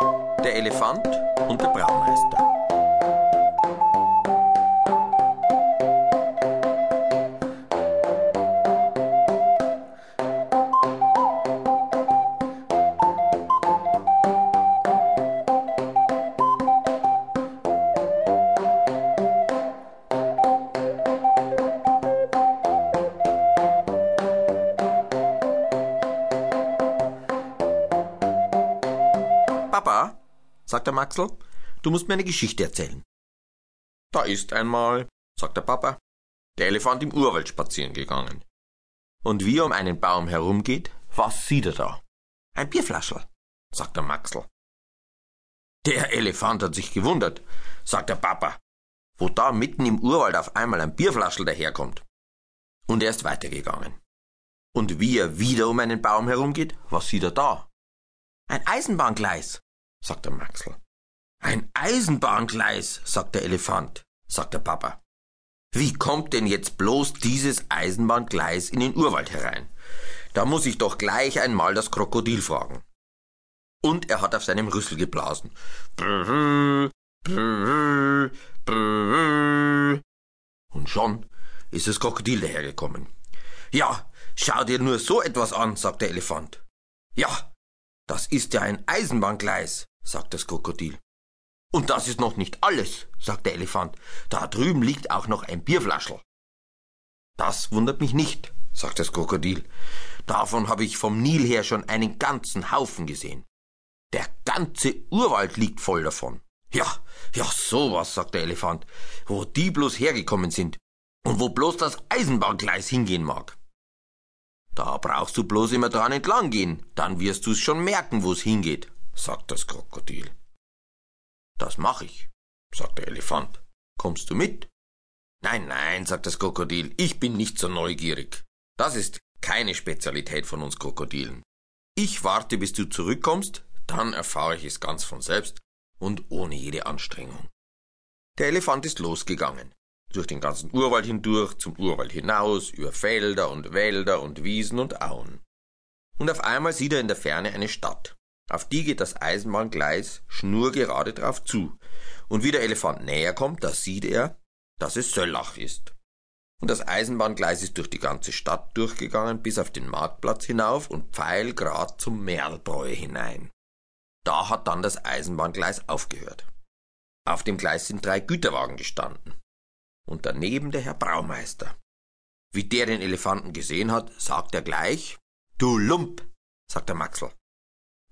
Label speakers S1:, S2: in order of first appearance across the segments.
S1: Der Elefant und der Braumeister. Der Maxel, du musst mir eine Geschichte erzählen. Da ist einmal, sagt der Papa, der Elefant im Urwald spazieren gegangen. Und wie er um einen Baum herumgeht, was sieht er da? Ein Bierflaschel, sagt der Maxel. Der Elefant hat sich gewundert, sagt der Papa, wo da mitten im Urwald auf einmal ein Bierflaschel daherkommt. Und er ist weitergegangen. Und wie er wieder um einen Baum herumgeht, was sieht er da? Ein Eisenbahngleis, sagt der Maxel. Ein Eisenbahngleis, sagt der Elefant, sagt der Papa. Wie kommt denn jetzt bloß dieses Eisenbahngleis in den Urwald herein? Da muss ich doch gleich einmal das Krokodil fragen. Und er hat auf seinem Rüssel geblasen. Brrr, brrr, brrr. Und schon ist das Krokodil dahergekommen. Ja, schau dir nur so etwas an, sagt der Elefant. Ja, das ist ja ein Eisenbahngleis, sagt das Krokodil. Und das ist noch nicht alles, sagt der Elefant. Da drüben liegt auch noch ein Bierflaschel. Das wundert mich nicht, sagt das Krokodil. Davon habe ich vom Nil her schon einen ganzen Haufen gesehen. Der ganze Urwald liegt voll davon. Ja, ja, sowas, sagt der Elefant, wo die bloß hergekommen sind und wo bloß das Eisenbahngleis hingehen mag. Da brauchst du bloß immer dran entlang gehen, dann wirst du's schon merken, wo's hingeht, sagt das Krokodil. Das mach ich, sagt der Elefant. Kommst du mit? Nein, nein, sagt das Krokodil, ich bin nicht so neugierig. Das ist keine Spezialität von uns Krokodilen. Ich warte, bis du zurückkommst, dann erfahre ich es ganz von selbst und ohne jede Anstrengung. Der Elefant ist losgegangen. Durch den ganzen Urwald hindurch, zum Urwald hinaus, über Felder und Wälder und Wiesen und Auen. Und auf einmal sieht er in der Ferne eine Stadt. Auf die geht das Eisenbahngleis schnurgerade drauf zu. Und wie der Elefant näher kommt, da sieht er, dass es Söllach ist. Und das Eisenbahngleis ist durch die ganze Stadt durchgegangen bis auf den Marktplatz hinauf und pfeilgrad zum Merlbräu hinein. Da hat dann das Eisenbahngleis aufgehört. Auf dem Gleis sind drei Güterwagen gestanden und daneben der Herr Braumeister. Wie der den Elefanten gesehen hat, sagt er gleich, Du Lump, sagt der Maxel.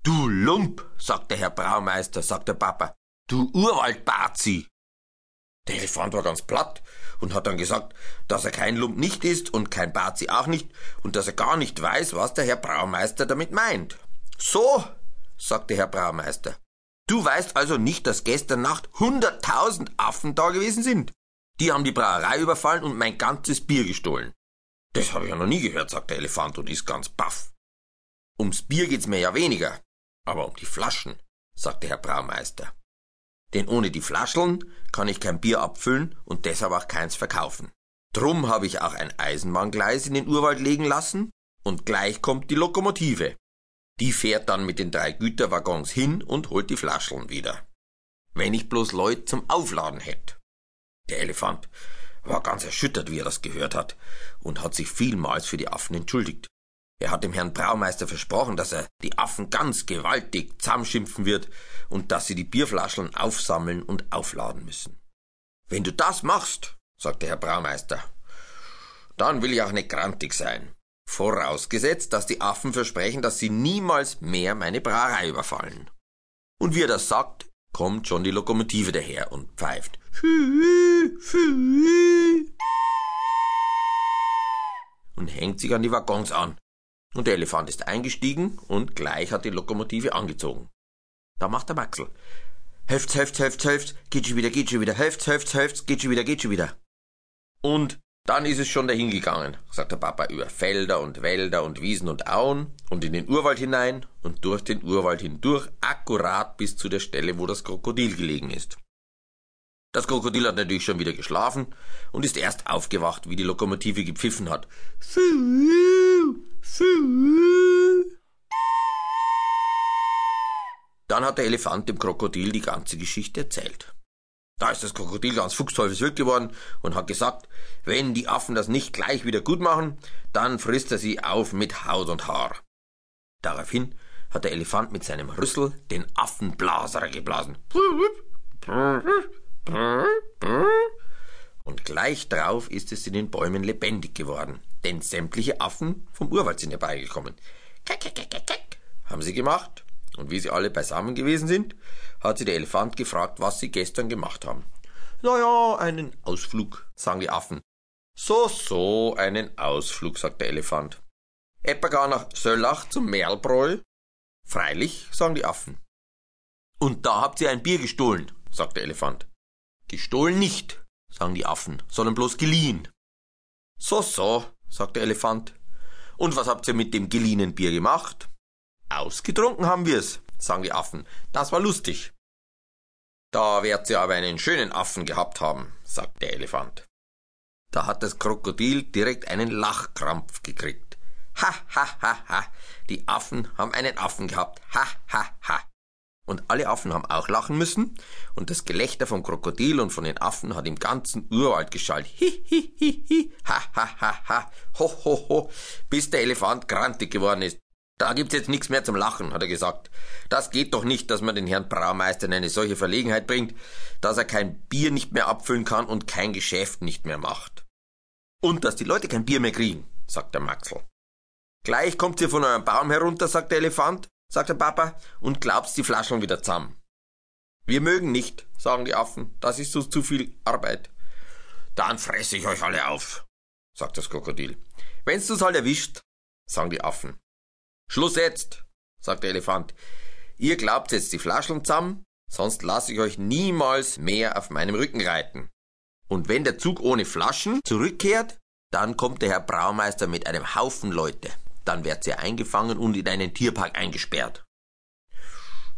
S1: Du Lump, sagt der Herr Braumeister, sagt der Papa. Du Urwaldbazi. Der Elefant war ganz platt und hat dann gesagt, dass er kein Lump nicht ist und kein Bazi auch nicht und dass er gar nicht weiß, was der Herr Braumeister damit meint. So, sagt der Herr Braumeister. Du weißt also nicht, dass gestern Nacht hunderttausend Affen da gewesen sind? Die haben die Brauerei überfallen und mein ganzes Bier gestohlen. Das habe ich ja noch nie gehört, sagt der Elefant und ist ganz baff. Ums Bier geht's mir ja weniger, aber um die Flaschen, sagt der Herr Braumeister. Denn ohne die Flascheln kann ich kein Bier abfüllen und deshalb auch keins verkaufen. Drum habe ich auch ein Eisenbahngleis in den Urwald legen lassen und gleich kommt die Lokomotive. Die fährt dann mit den drei Güterwaggons hin und holt die Flascheln wieder. Wenn ich bloß Leute zum Aufladen hätte. Der Elefant war ganz erschüttert, wie er das gehört hat, und hat sich vielmals für die Affen entschuldigt. Er hat dem Herrn Braumeister versprochen, dass er die Affen ganz gewaltig zusammenschimpfen wird und dass sie die Bierflaschen aufsammeln und aufladen müssen. Wenn du das machst, sagte Herr Braumeister, dann will ich auch nicht grantig sein. Vorausgesetzt, dass die Affen versprechen, dass sie niemals mehr meine Brauerei überfallen. Und wie er das sagt, kommt schon die Lokomotive daher und pfeift. Und hängt sich an die Waggons an. Und der Elefant ist eingestiegen und gleich hat die Lokomotive angezogen. Da macht der Maxel. Helft, helft, helft, helft, geht schon wieder, geht schon wieder, helft, helft, helft, geht schon wieder, geht schon wieder. Und dann ist es schon dahin gegangen, sagt der Papa, über Felder und Wälder und Wiesen und Auen und in den Urwald hinein und durch den Urwald hindurch, akkurat bis zu der Stelle, wo das Krokodil gelegen ist. Das Krokodil hat natürlich schon wieder geschlafen und ist erst aufgewacht, wie die Lokomotive gepfiffen hat. Dann hat der Elefant dem Krokodil die ganze Geschichte erzählt. Da ist das Krokodil ganz fuchsteufelswild geworden und hat gesagt, wenn die Affen das nicht gleich wieder gut machen, dann frisst er sie auf mit Haut und Haar. Daraufhin hat der Elefant mit seinem Rüssel den Affenblaser geblasen. Und gleich darauf ist es in den Bäumen lebendig geworden, denn sämtliche Affen vom Urwald sind herbeigekommen. Kack, kack, kack, kack, haben sie gemacht. Und wie sie alle beisammen gewesen sind, hat sie der Elefant gefragt, was sie gestern gemacht haben. Na ja, einen Ausflug, sagen die Affen. So, so, einen Ausflug, sagt der Elefant. Etwa gar nach Söllach zum Merlbräu? Freilich, sagen die Affen. Und da habt ihr ein Bier gestohlen, sagt der Elefant. Gestohlen nicht, sagen die Affen, sondern bloß geliehen. So, so, sagt der Elefant. Und was habt ihr mit dem geliehenen Bier gemacht? Ausgetrunken haben wir's, sagen die Affen. Das war lustig. Da werdet ihr aber einen schönen Affen gehabt haben, sagt der Elefant. Da hat das Krokodil direkt einen Lachkrampf gekriegt. Ha, ha, ha, ha. Die Affen haben einen Affen gehabt. Ha, ha, ha. Und alle Affen haben auch lachen müssen, und das Gelächter vom Krokodil und von den Affen hat im ganzen Urwald geschallt. Hi, hi, hi, hi, ha, ha, ha, ha, ho, ho, ho, bis der Elefant grantig geworden ist. Da gibt's jetzt nichts mehr zum Lachen, hat er gesagt. Das geht doch nicht, dass man den Herrn Braumeister in eine solche Verlegenheit bringt, dass er kein Bier nicht mehr abfüllen kann und kein Geschäft nicht mehr macht. Und dass die Leute kein Bier mehr kriegen, sagt der Maxel. Gleich kommt ihr von eurem Baum herunter, sagt der Elefant, sagt der Papa, und glaubst die Flaschen wieder zusammen. Wir mögen nicht, sagen die Affen, das ist uns zu viel Arbeit. Dann fresse ich euch alle auf, sagt das Krokodil. Wenn's du's halt erwischt, sagen die Affen. Schluss jetzt, sagt der Elefant. Ihr glaubt jetzt die Flaschen zusammen, sonst lasse ich euch niemals mehr auf meinem Rücken reiten. Und wenn der Zug ohne Flaschen zurückkehrt, dann kommt der Herr Braumeister mit einem Haufen Leute. Dann wird ihr eingefangen und in einen Tierpark eingesperrt.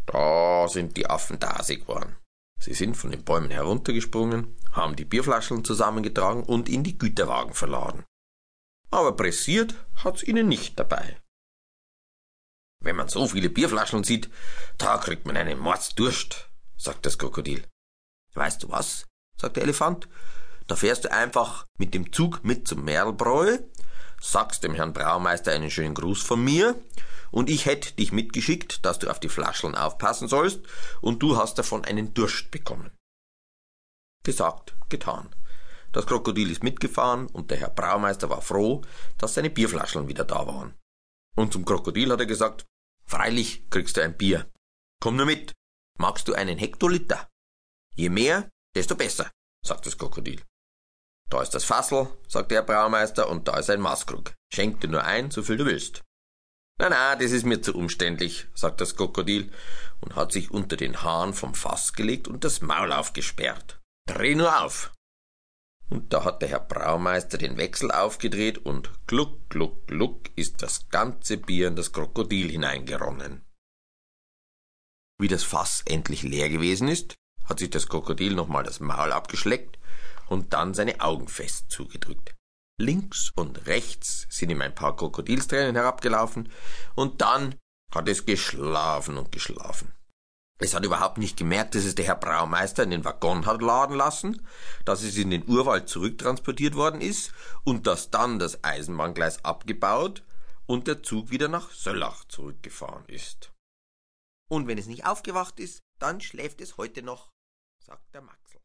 S1: Da sind die Affen dasig geworden. Sie sind von den Bäumen heruntergesprungen, haben die Bierflaschen zusammengetragen und in die Güterwagen verladen. Aber pressiert hat's ihnen nicht dabei. Wenn man so viele Bierflaschen sieht, da kriegt man einen Mordsdurst, sagt das Krokodil. Weißt du was? sagt der Elefant. Da fährst du einfach mit dem Zug mit zum Merlbräu, sagst dem Herrn Braumeister einen schönen Gruß von mir, und ich hätte dich mitgeschickt, dass du auf die Flascheln aufpassen sollst, und du hast davon einen Durst bekommen. Gesagt, getan. Das Krokodil ist mitgefahren, und der Herr Braumeister war froh, dass seine Bierflascheln wieder da waren. Und zum Krokodil hat er gesagt, freilich kriegst du ein Bier. Komm nur mit. Magst du einen Hektoliter? Je mehr, desto besser, sagt das Krokodil. Da ist das Fassel, sagt der Braumeister, und da ist ein Maßkrug. Schenk dir nur ein, so viel du willst. Na, na, das ist mir zu umständlich, sagt das Krokodil und hat sich unter den Hahn vom Fass gelegt und das Maul aufgesperrt. Dreh nur auf. Und da hat der Herr Braumeister den Wechsel aufgedreht und gluck, gluck, gluck ist das ganze Bier in das Krokodil hineingeronnen. Wie das Fass endlich leer gewesen ist, hat sich das Krokodil nochmal das Maul abgeschleckt und dann seine Augen fest zugedrückt. Links und rechts sind ihm ein paar Krokodilstränen herabgelaufen und dann hat es geschlafen und geschlafen. Es hat überhaupt nicht gemerkt, dass es der Herr Braumeister in den Waggon hat laden lassen, dass es in den Urwald zurücktransportiert worden ist und dass dann das Eisenbahngleis abgebaut und der Zug wieder nach Söllach zurückgefahren ist. Und wenn es nicht aufgewacht ist, dann schläft es heute noch, sagt der Maxel.